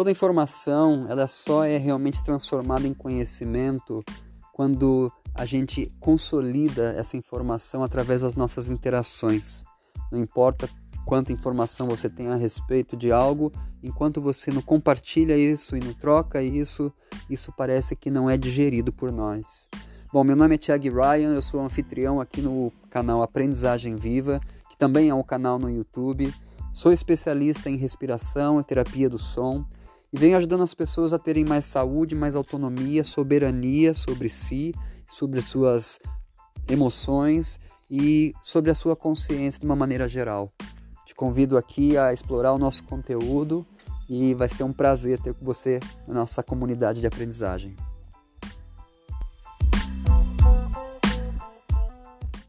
Toda informação, ela só é realmente transformada em conhecimento quando a gente consolida essa informação através das nossas interações. Não importa quanta informação você tem a respeito de algo, enquanto você não compartilha isso e não troca isso, isso parece que não é digerido por nós. Bom, meu nome é Thiago Ryan, eu sou anfitrião aqui no canal Aprendizagem Viva, que também é um canal no YouTube. Sou especialista em respiração e terapia do som e venho ajudando as pessoas a terem mais saúde, mais autonomia, soberania sobre si, sobre suas emoções e sobre a sua consciência de uma maneira geral. Te convido aqui a explorar o nosso conteúdo e vai ser um prazer ter com você na nossa comunidade de aprendizagem.